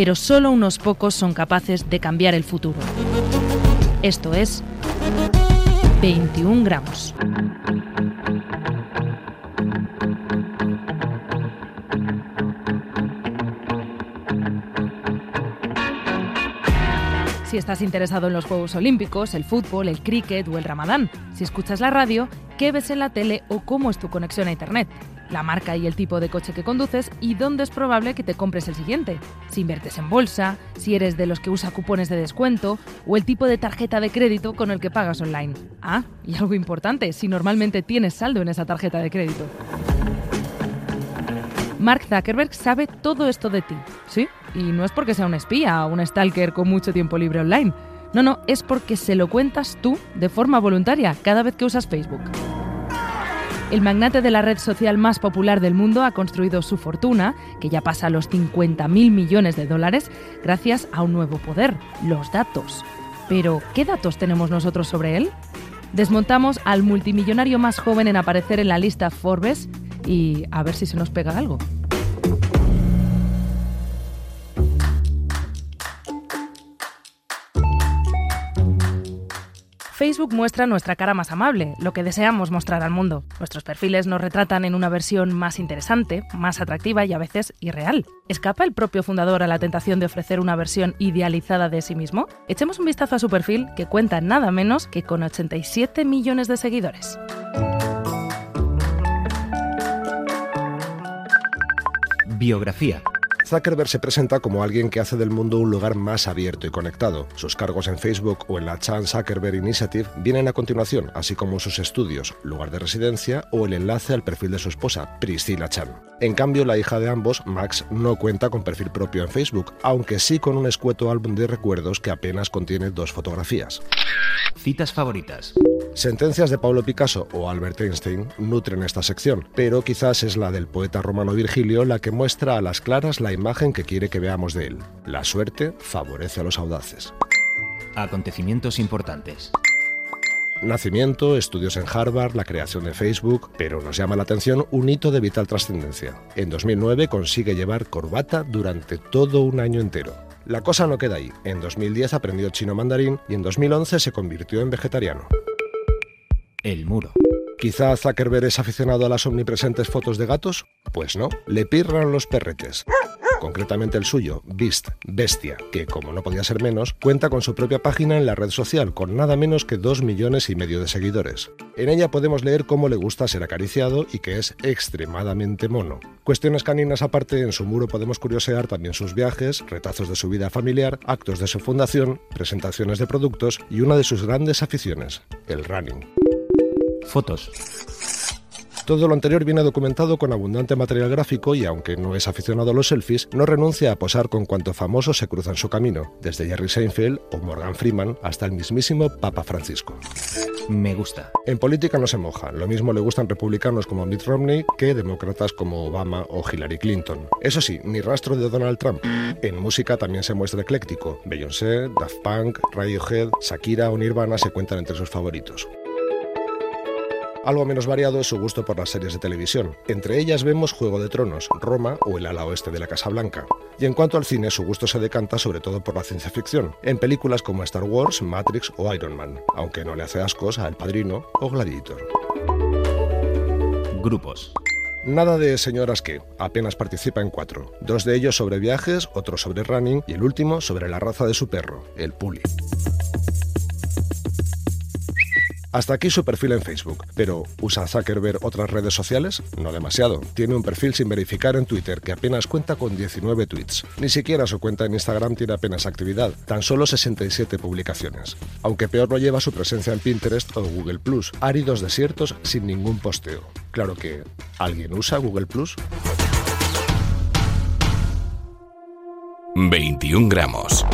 pero solo unos pocos son capaces de cambiar el futuro. Esto es 21 gramos. Si estás interesado en los Juegos Olímpicos, el fútbol, el cricket o el ramadán, si escuchas la radio, qué ves en la tele o cómo es tu conexión a Internet la marca y el tipo de coche que conduces y dónde es probable que te compres el siguiente. Si inviertes en bolsa, si eres de los que usa cupones de descuento o el tipo de tarjeta de crédito con el que pagas online. Ah, y algo importante, si normalmente tienes saldo en esa tarjeta de crédito. Mark Zuckerberg sabe todo esto de ti, ¿sí? Y no es porque sea un espía o un stalker con mucho tiempo libre online. No, no, es porque se lo cuentas tú de forma voluntaria cada vez que usas Facebook. El magnate de la red social más popular del mundo ha construido su fortuna, que ya pasa los 50.000 millones de dólares, gracias a un nuevo poder, los datos. Pero, ¿qué datos tenemos nosotros sobre él? Desmontamos al multimillonario más joven en aparecer en la lista Forbes y a ver si se nos pega algo. Facebook muestra nuestra cara más amable, lo que deseamos mostrar al mundo. Nuestros perfiles nos retratan en una versión más interesante, más atractiva y a veces irreal. ¿Escapa el propio fundador a la tentación de ofrecer una versión idealizada de sí mismo? Echemos un vistazo a su perfil, que cuenta nada menos que con 87 millones de seguidores. Biografía Zuckerberg se presenta como alguien que hace del mundo un lugar más abierto y conectado. Sus cargos en Facebook o en la Chan Zuckerberg Initiative vienen a continuación, así como sus estudios, lugar de residencia o el enlace al perfil de su esposa, Priscilla Chan. En cambio, la hija de ambos, Max, no cuenta con perfil propio en Facebook, aunque sí con un escueto álbum de recuerdos que apenas contiene dos fotografías. Citas favoritas. Sentencias de Pablo Picasso o Albert Einstein nutren esta sección, pero quizás es la del poeta romano Virgilio la que muestra a las claras la imagen que quiere que veamos de él. La suerte favorece a los audaces. Acontecimientos importantes. Nacimiento, estudios en Harvard, la creación de Facebook, pero nos llama la atención un hito de vital trascendencia. En 2009 consigue llevar corbata durante todo un año entero. La cosa no queda ahí. En 2010 aprendió chino mandarín y en 2011 se convirtió en vegetariano. El muro. ¿Quizá Zuckerberg es aficionado a las omnipresentes fotos de gatos? Pues no, le pirran los perretes. Concretamente el suyo, Beast, Bestia, que como no podía ser menos, cuenta con su propia página en la red social con nada menos que 2 millones y medio de seguidores. En ella podemos leer cómo le gusta ser acariciado y que es extremadamente mono. Cuestiones caninas aparte, en su muro podemos curiosear también sus viajes, retazos de su vida familiar, actos de su fundación, presentaciones de productos y una de sus grandes aficiones, el running. Fotos. Todo lo anterior viene documentado con abundante material gráfico y aunque no es aficionado a los selfies, no renuncia a posar con cuanto famoso se cruza en su camino, desde Jerry Seinfeld o Morgan Freeman hasta el mismísimo Papa Francisco. Me gusta. En política no se moja, lo mismo le gustan republicanos como Mitt Romney que demócratas como Obama o Hillary Clinton. Eso sí, ni rastro de Donald Trump. En música también se muestra ecléctico. Beyoncé, Daft Punk, Radiohead, Shakira o Nirvana se cuentan entre sus favoritos. Algo menos variado es su gusto por las series de televisión. Entre ellas vemos Juego de Tronos, Roma o el ala oeste de la Casa Blanca. Y en cuanto al cine, su gusto se decanta sobre todo por la ciencia ficción, en películas como Star Wars, Matrix o Iron Man, aunque no le hace ascos a El Padrino o Gladiator. Grupos. Nada de señoras que, apenas participa en cuatro. Dos de ellos sobre viajes, otro sobre running y el último sobre la raza de su perro, el Puli. Hasta aquí su perfil en Facebook. Pero, ¿usa Zuckerberg otras redes sociales? No demasiado. Tiene un perfil sin verificar en Twitter que apenas cuenta con 19 tweets. Ni siquiera su cuenta en Instagram tiene apenas actividad, tan solo 67 publicaciones. Aunque peor lo lleva su presencia en Pinterest o Google Plus, áridos desiertos sin ningún posteo. Claro que, ¿alguien usa Google Plus? 21 gramos.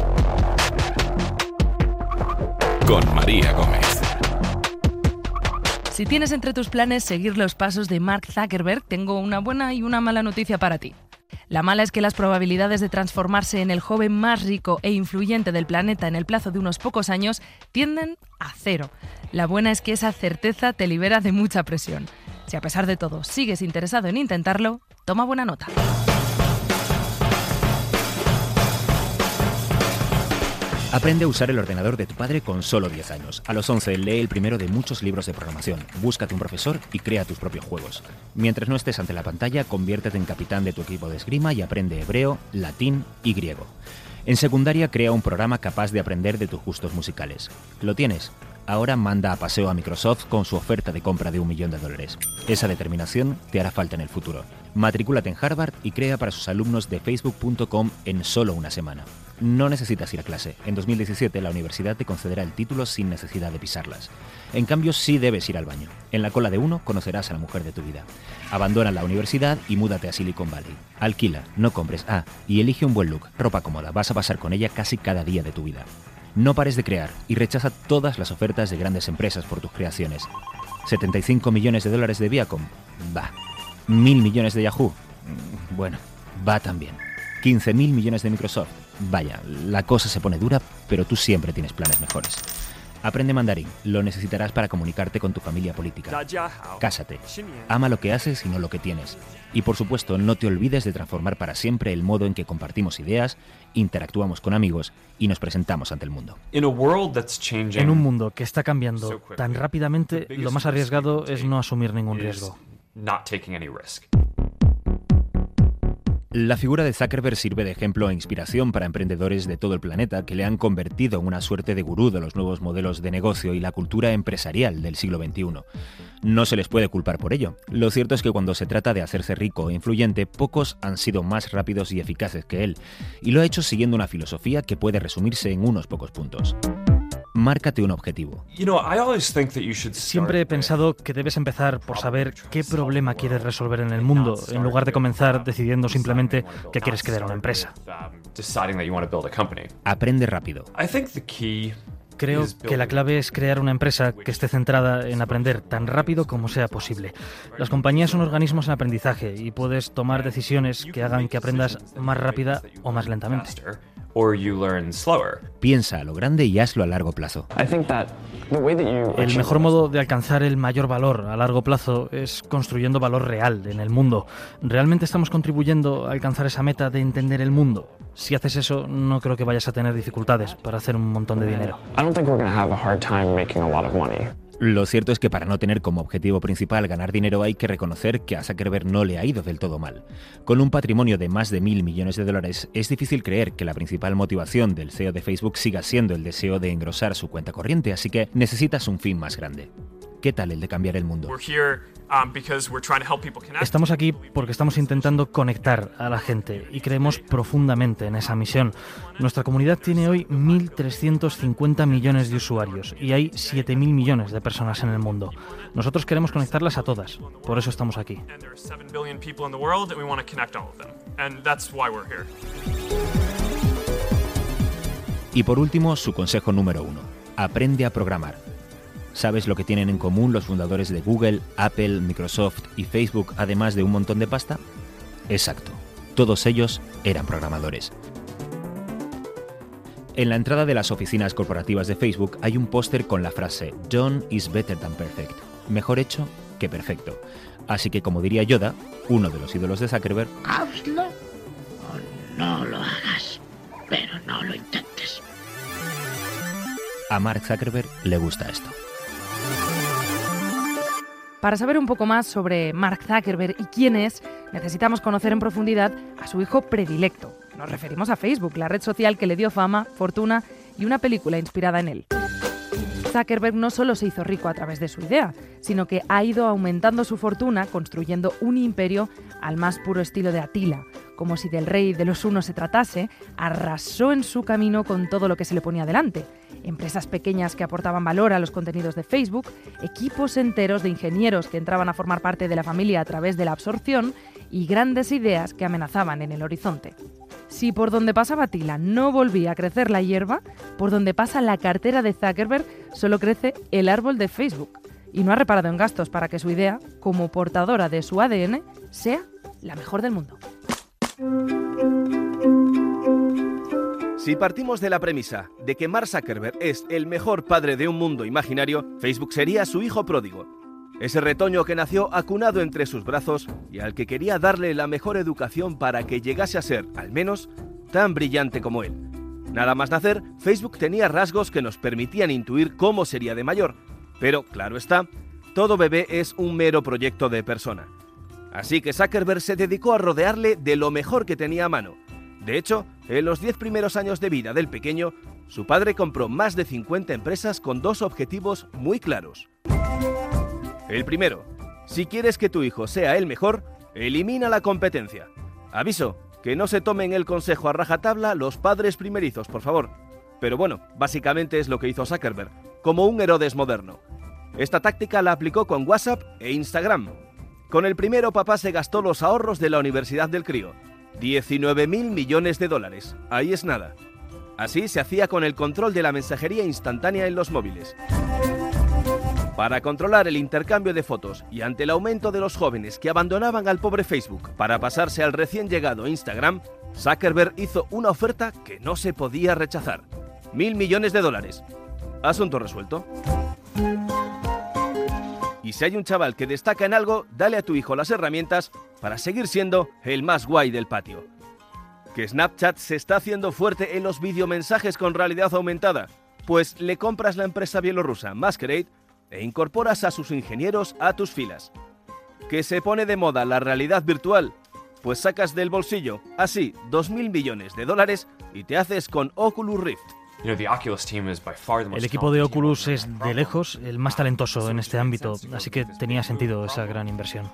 con María Gómez. Si tienes entre tus planes seguir los pasos de Mark Zuckerberg, tengo una buena y una mala noticia para ti. La mala es que las probabilidades de transformarse en el joven más rico e influyente del planeta en el plazo de unos pocos años tienden a cero. La buena es que esa certeza te libera de mucha presión. Si a pesar de todo sigues interesado en intentarlo, toma buena nota. Aprende a usar el ordenador de tu padre con solo 10 años. A los 11 lee el primero de muchos libros de programación. Búscate un profesor y crea tus propios juegos. Mientras no estés ante la pantalla, conviértete en capitán de tu equipo de esgrima y aprende hebreo, latín y griego. En secundaria crea un programa capaz de aprender de tus gustos musicales. ¿Lo tienes? Ahora manda a paseo a Microsoft con su oferta de compra de un millón de dólares. Esa determinación te hará falta en el futuro. Matrículate en Harvard y crea para sus alumnos de facebook.com en solo una semana. No necesitas ir a clase. En 2017 la universidad te concederá el título sin necesidad de pisarlas. En cambio, sí debes ir al baño. En la cola de uno conocerás a la mujer de tu vida. Abandona la universidad y múdate a Silicon Valley. Alquila, no compres. Ah, y elige un buen look, ropa cómoda. Vas a pasar con ella casi cada día de tu vida. No pares de crear y rechaza todas las ofertas de grandes empresas por tus creaciones. 75 millones de dólares de Viacom. Va. ¿Mil millones de Yahoo? Mm, Bueno, va también. 15 mil millones de Microsoft. Vaya, la cosa se pone dura, pero tú siempre tienes planes mejores. Aprende mandarín, lo necesitarás para comunicarte con tu familia política. Cásate, ama lo que haces y no lo que tienes. Y por supuesto, no te olvides de transformar para siempre el modo en que compartimos ideas, interactuamos con amigos y nos presentamos ante el mundo. En un mundo que está cambiando tan rápidamente, lo más arriesgado es no asumir ningún riesgo. La figura de Zuckerberg sirve de ejemplo e inspiración para emprendedores de todo el planeta que le han convertido en una suerte de gurú de los nuevos modelos de negocio y la cultura empresarial del siglo XXI. No se les puede culpar por ello. Lo cierto es que cuando se trata de hacerse rico e influyente, pocos han sido más rápidos y eficaces que él, y lo ha hecho siguiendo una filosofía que puede resumirse en unos pocos puntos. Márcate un objetivo. Siempre he pensado que debes empezar por saber qué problema quieres resolver en el mundo, en lugar de comenzar decidiendo simplemente que quieres crear una empresa. Aprende rápido. Creo que la clave es crear una empresa que esté centrada en aprender tan rápido como sea posible. Las compañías son organismos en aprendizaje y puedes tomar decisiones que hagan que aprendas más rápida o más lentamente. Piensa a lo grande y hazlo a largo plazo. El mejor modo de alcanzar el mayor valor a largo plazo es construyendo valor real en el mundo. ¿Realmente estamos contribuyendo a alcanzar esa meta de entender el mundo? Si haces eso, no creo que vayas a tener dificultades para hacer un montón de dinero. Lo cierto es que para no tener como objetivo principal ganar dinero hay que reconocer que a Zuckerberg no le ha ido del todo mal. Con un patrimonio de más de mil millones de dólares, es difícil creer que la principal motivación del CEO de Facebook siga siendo el deseo de engrosar su cuenta corriente, así que necesitas un fin más grande. ¿Qué tal el de cambiar el mundo? Estamos aquí porque estamos intentando conectar a la gente y creemos profundamente en esa misión. Nuestra comunidad tiene hoy 1.350 millones de usuarios y hay 7.000 millones de personas en el mundo. Nosotros queremos conectarlas a todas, por eso estamos aquí. Y por último, su consejo número uno. Aprende a programar. ¿Sabes lo que tienen en común los fundadores de Google, Apple, Microsoft y Facebook, además de un montón de pasta? Exacto. Todos ellos eran programadores. En la entrada de las oficinas corporativas de Facebook hay un póster con la frase Done is better than perfect. Mejor hecho que perfecto. Así que como diría Yoda, uno de los ídolos de Zuckerberg, Hazlo o no lo hagas, pero no lo intentes. a Mark Zuckerberg le gusta esto. Para saber un poco más sobre Mark Zuckerberg y quién es, necesitamos conocer en profundidad a su hijo predilecto. Nos referimos a Facebook, la red social que le dio fama, fortuna y una película inspirada en él. Zuckerberg no solo se hizo rico a través de su idea, sino que ha ido aumentando su fortuna construyendo un imperio al más puro estilo de Atila. Como si del rey de los unos se tratase, arrasó en su camino con todo lo que se le ponía delante. Empresas pequeñas que aportaban valor a los contenidos de Facebook, equipos enteros de ingenieros que entraban a formar parte de la familia a través de la absorción y grandes ideas que amenazaban en el horizonte. Si por donde pasaba Tila no volvía a crecer la hierba, por donde pasa la cartera de Zuckerberg solo crece el árbol de Facebook. Y no ha reparado en gastos para que su idea, como portadora de su ADN, sea la mejor del mundo. Si partimos de la premisa de que Mark Zuckerberg es el mejor padre de un mundo imaginario, Facebook sería su hijo pródigo. Ese retoño que nació acunado entre sus brazos y al que quería darle la mejor educación para que llegase a ser, al menos, tan brillante como él. Nada más nacer, Facebook tenía rasgos que nos permitían intuir cómo sería de mayor. Pero, claro está, todo bebé es un mero proyecto de persona. Así que Zuckerberg se dedicó a rodearle de lo mejor que tenía a mano, de hecho, en los 10 primeros años de vida del pequeño, su padre compró más de 50 empresas con dos objetivos muy claros. El primero, si quieres que tu hijo sea el mejor, elimina la competencia. Aviso, que no se tomen el consejo a rajatabla los padres primerizos, por favor. Pero bueno, básicamente es lo que hizo Zuckerberg, como un Herodes moderno. Esta táctica la aplicó con WhatsApp e Instagram. Con el primero papá se gastó los ahorros de la Universidad del Crío, 19 mil millones de dólares. Ahí es nada. Así se hacía con el control de la mensajería instantánea en los móviles. Para controlar el intercambio de fotos y ante el aumento de los jóvenes que abandonaban al pobre Facebook para pasarse al recién llegado Instagram, Zuckerberg hizo una oferta que no se podía rechazar. Mil millones de dólares. Asunto resuelto. Y si hay un chaval que destaca en algo, dale a tu hijo las herramientas para seguir siendo el más guay del patio. Que Snapchat se está haciendo fuerte en los videomensajes con realidad aumentada, pues le compras la empresa bielorrusa Masquerade e incorporas a sus ingenieros a tus filas. Que se pone de moda la realidad virtual, pues sacas del bolsillo así 2.000 millones de dólares y te haces con Oculus Rift. El equipo de Oculus es de lejos el más talentoso en este ámbito, así que tenía sentido esa gran inversión.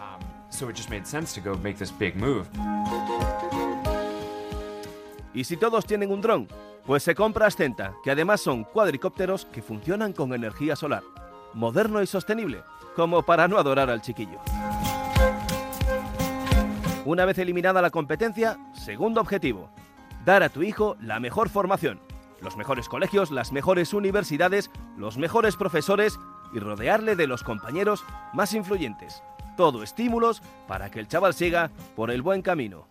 Y si todos tienen un dron, pues se compra Ascenta, que además son cuadricópteros que funcionan con energía solar, moderno y sostenible, como para no adorar al chiquillo. Una vez eliminada la competencia, segundo objetivo, dar a tu hijo la mejor formación los mejores colegios, las mejores universidades, los mejores profesores y rodearle de los compañeros más influyentes. Todo estímulos para que el chaval siga por el buen camino.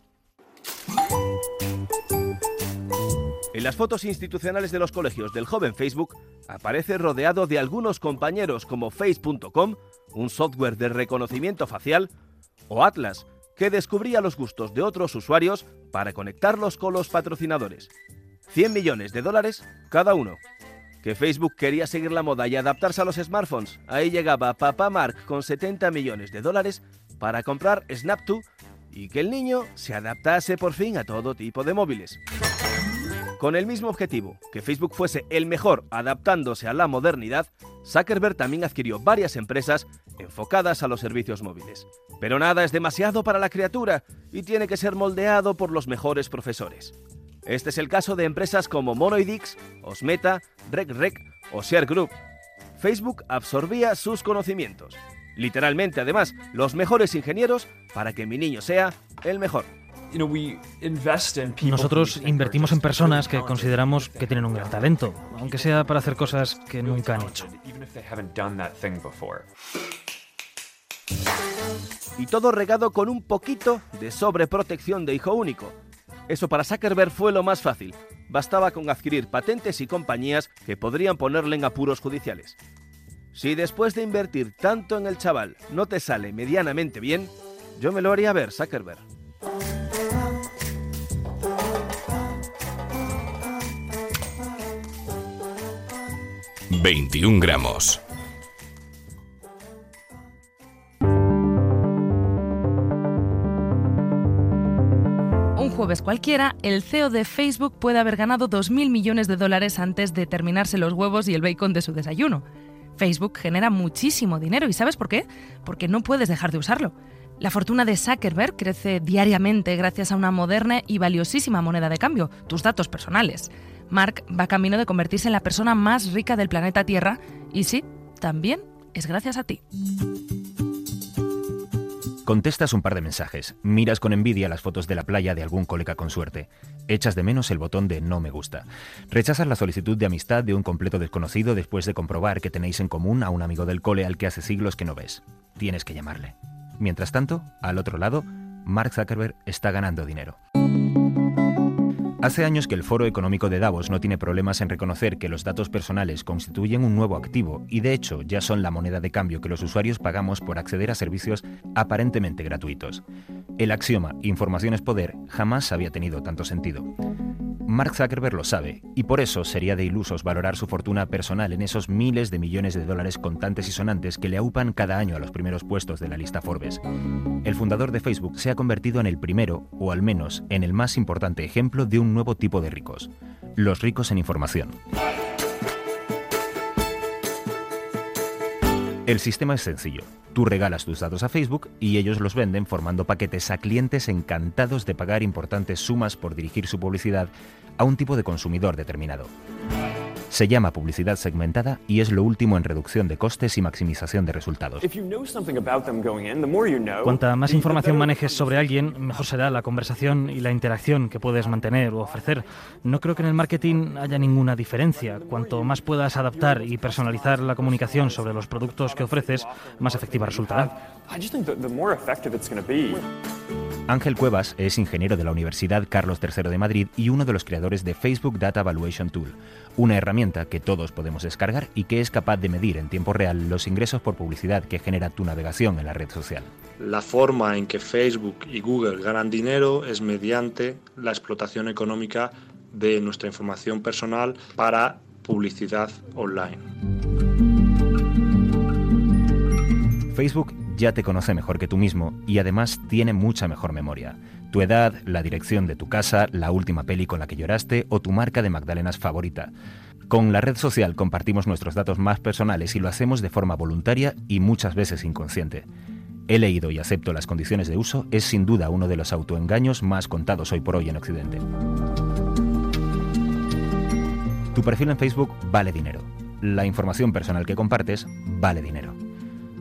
En las fotos institucionales de los colegios del joven Facebook aparece rodeado de algunos compañeros como Face.com, un software de reconocimiento facial, o Atlas, que descubría los gustos de otros usuarios para conectarlos con los patrocinadores. 100 millones de dólares cada uno. Que Facebook quería seguir la moda y adaptarse a los smartphones. Ahí llegaba papá Mark con 70 millones de dólares para comprar Snap2 y que el niño se adaptase por fin a todo tipo de móviles. Con el mismo objetivo, que Facebook fuese el mejor adaptándose a la modernidad, Zuckerberg también adquirió varias empresas enfocadas a los servicios móviles. Pero nada es demasiado para la criatura y tiene que ser moldeado por los mejores profesores. Este es el caso de empresas como Monoidix, Osmeta, RecRec o Share Group. Facebook absorbía sus conocimientos. Literalmente, además, los mejores ingenieros para que mi niño sea el mejor. Nosotros invertimos en personas que consideramos que tienen un gran talento, aunque sea para hacer cosas que nunca han hecho. Y todo regado con un poquito de sobreprotección de hijo único. Eso para Zuckerberg fue lo más fácil. Bastaba con adquirir patentes y compañías que podrían ponerle en apuros judiciales. Si después de invertir tanto en el chaval no te sale medianamente bien, yo me lo haría ver, Zuckerberg. ...21 gramos. Jueves cualquiera, el CEO de Facebook puede haber ganado 2.000 millones de dólares antes de terminarse los huevos y el bacon de su desayuno. Facebook genera muchísimo dinero y ¿sabes por qué? Porque no puedes dejar de usarlo. La fortuna de Zuckerberg crece diariamente gracias a una moderna y valiosísima moneda de cambio, tus datos personales. Mark va camino de convertirse en la persona más rica del planeta Tierra y sí, también es gracias a ti. Contestas un par de mensajes, miras con envidia las fotos de la playa de algún colega con suerte, echas de menos el botón de no me gusta, rechazas la solicitud de amistad de un completo desconocido después de comprobar que tenéis en común a un amigo del cole al que hace siglos que no ves. Tienes que llamarle. Mientras tanto, al otro lado, Mark Zuckerberg está ganando dinero. Hace años que el Foro Económico de Davos no tiene problemas en reconocer que los datos personales constituyen un nuevo activo y de hecho ya son la moneda de cambio que los usuarios pagamos por acceder a servicios aparentemente gratuitos. El axioma información es poder jamás había tenido tanto sentido. Mark Zuckerberg lo sabe, y por eso sería de ilusos valorar su fortuna personal en esos miles de millones de dólares contantes y sonantes que le aupan cada año a los primeros puestos de la lista Forbes. El fundador de Facebook se ha convertido en el primero, o al menos en el más importante ejemplo de un nuevo tipo de ricos, los ricos en información. El sistema es sencillo. Tú regalas tus datos a Facebook y ellos los venden formando paquetes a clientes encantados de pagar importantes sumas por dirigir su publicidad a un tipo de consumidor determinado. Se llama publicidad segmentada y es lo último en reducción de costes y maximización de resultados. Cuanta más información manejes sobre alguien, mejor será la conversación y la interacción que puedes mantener o ofrecer. No creo que en el marketing haya ninguna diferencia. Cuanto más puedas adaptar y personalizar la comunicación sobre los productos que ofreces, más efectiva resultará. Ángel Cuevas es ingeniero de la Universidad Carlos III de Madrid y uno de los creadores de Facebook Data Valuation Tool, una herramienta que todos podemos descargar y que es capaz de medir en tiempo real los ingresos por publicidad que genera tu navegación en la red social. La forma en que Facebook y Google ganan dinero es mediante la explotación económica de nuestra información personal para publicidad online. Facebook ya te conoce mejor que tú mismo y además tiene mucha mejor memoria. Tu edad, la dirección de tu casa, la última peli con la que lloraste o tu marca de magdalenas favorita. Con la red social compartimos nuestros datos más personales y lo hacemos de forma voluntaria y muchas veces inconsciente. He leído y acepto las condiciones de uso es sin duda uno de los autoengaños más contados hoy por hoy en Occidente. Tu perfil en Facebook vale dinero. La información personal que compartes vale dinero.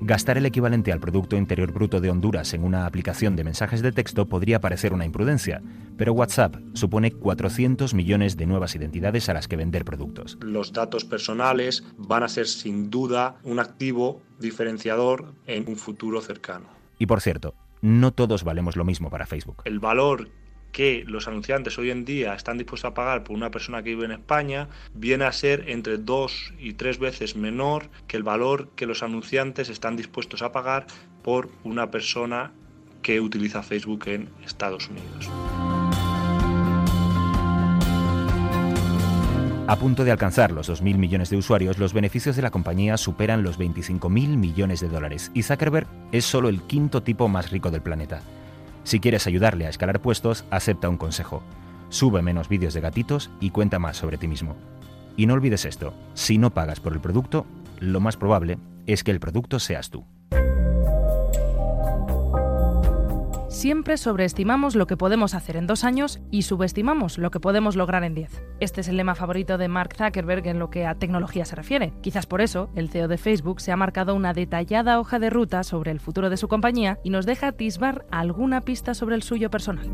Gastar el equivalente al Producto Interior Bruto de Honduras en una aplicación de mensajes de texto podría parecer una imprudencia, pero WhatsApp supone 400 millones de nuevas identidades a las que vender productos. Los datos personales van a ser sin duda un activo diferenciador en un futuro cercano. Y por cierto, no todos valemos lo mismo para Facebook. El valor que los anunciantes hoy en día están dispuestos a pagar por una persona que vive en España viene a ser entre dos y tres veces menor que el valor que los anunciantes están dispuestos a pagar por una persona que utiliza Facebook en Estados Unidos. A punto de alcanzar los 2.000 millones de usuarios, los beneficios de la compañía superan los 25.000 millones de dólares y Zuckerberg es solo el quinto tipo más rico del planeta. Si quieres ayudarle a escalar puestos, acepta un consejo. Sube menos vídeos de gatitos y cuenta más sobre ti mismo. Y no olvides esto, si no pagas por el producto, lo más probable es que el producto seas tú. Siempre sobreestimamos lo que podemos hacer en dos años y subestimamos lo que podemos lograr en diez. Este es el lema favorito de Mark Zuckerberg en lo que a tecnología se refiere. Quizás por eso, el CEO de Facebook se ha marcado una detallada hoja de ruta sobre el futuro de su compañía y nos deja atisbar alguna pista sobre el suyo personal.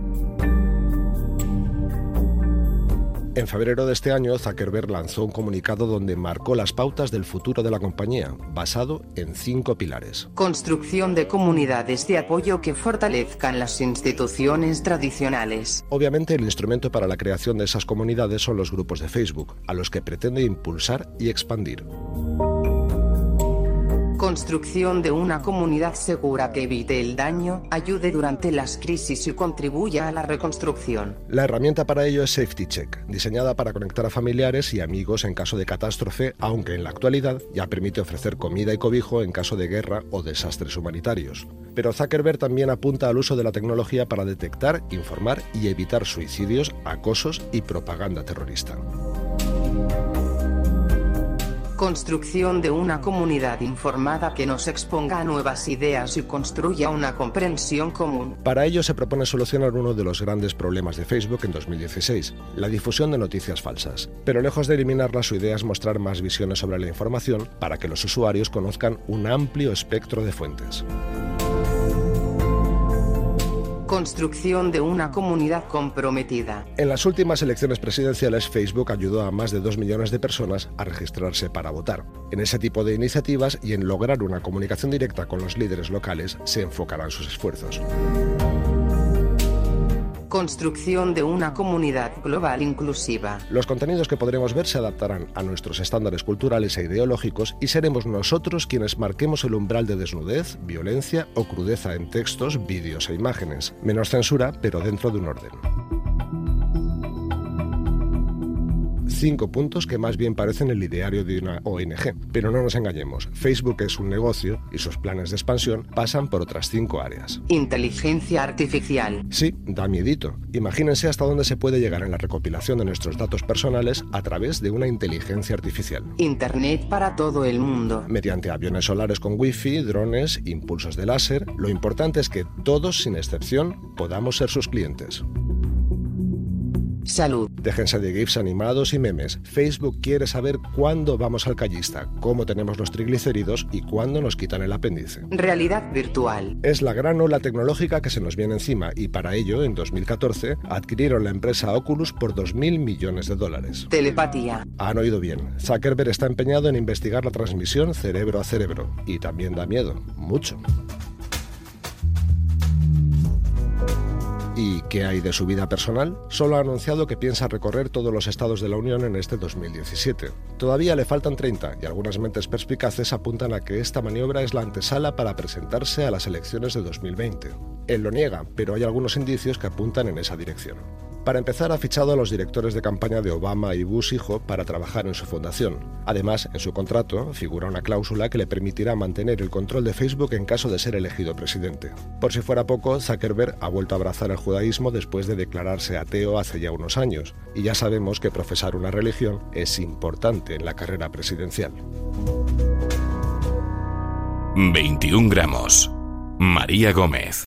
En febrero de este año, Zuckerberg lanzó un comunicado donde marcó las pautas del futuro de la compañía, basado en cinco pilares. Construcción de comunidades de apoyo que fortalezcan las instituciones tradicionales. Obviamente, el instrumento para la creación de esas comunidades son los grupos de Facebook, a los que pretende impulsar y expandir. Construcción de una comunidad segura que evite el daño, ayude durante las crisis y contribuya a la reconstrucción. La herramienta para ello es Safety Check, diseñada para conectar a familiares y amigos en caso de catástrofe, aunque en la actualidad ya permite ofrecer comida y cobijo en caso de guerra o desastres humanitarios. Pero Zuckerberg también apunta al uso de la tecnología para detectar, informar y evitar suicidios, acosos y propaganda terrorista. Construcción de una comunidad informada que nos exponga a nuevas ideas y construya una comprensión común. Para ello se propone solucionar uno de los grandes problemas de Facebook en 2016, la difusión de noticias falsas. Pero lejos de eliminarla, su idea es mostrar más visiones sobre la información para que los usuarios conozcan un amplio espectro de fuentes. Construcción de una comunidad comprometida. En las últimas elecciones presidenciales, Facebook ayudó a más de 2 millones de personas a registrarse para votar. En ese tipo de iniciativas y en lograr una comunicación directa con los líderes locales se enfocarán sus esfuerzos. Construcción de una comunidad global inclusiva. Los contenidos que podremos ver se adaptarán a nuestros estándares culturales e ideológicos y seremos nosotros quienes marquemos el umbral de desnudez, violencia o crudeza en textos, vídeos e imágenes. Menos censura, pero dentro de un orden. Cinco puntos que más bien parecen el ideario de una ONG. Pero no nos engañemos, Facebook es un negocio y sus planes de expansión pasan por otras cinco áreas. Inteligencia artificial. Sí, da miedito. Imagínense hasta dónde se puede llegar en la recopilación de nuestros datos personales a través de una inteligencia artificial. Internet para todo el mundo. Mediante aviones solares con wifi, drones, impulsos de láser, lo importante es que todos, sin excepción, podamos ser sus clientes. Salud. Déjense de GIFs animados y memes. Facebook quiere saber cuándo vamos al callista, cómo tenemos los triglicéridos y cuándo nos quitan el apéndice. Realidad virtual. Es la gran ola tecnológica que se nos viene encima y para ello, en 2014, adquirieron la empresa Oculus por 2.000 millones de dólares. Telepatía. Han oído bien. Zuckerberg está empeñado en investigar la transmisión cerebro a cerebro. Y también da miedo. Mucho. ¿Y qué hay de su vida personal? Solo ha anunciado que piensa recorrer todos los estados de la Unión en este 2017. Todavía le faltan 30 y algunas mentes perspicaces apuntan a que esta maniobra es la antesala para presentarse a las elecciones de 2020. Él lo niega, pero hay algunos indicios que apuntan en esa dirección. Para empezar, ha fichado a los directores de campaña de Obama y Bush hijo para trabajar en su fundación. Además, en su contrato figura una cláusula que le permitirá mantener el control de Facebook en caso de ser elegido presidente. Por si fuera poco, Zuckerberg ha vuelto a abrazar el judaísmo después de declararse ateo hace ya unos años, y ya sabemos que profesar una religión es importante en la carrera presidencial. 21 gramos. María Gómez.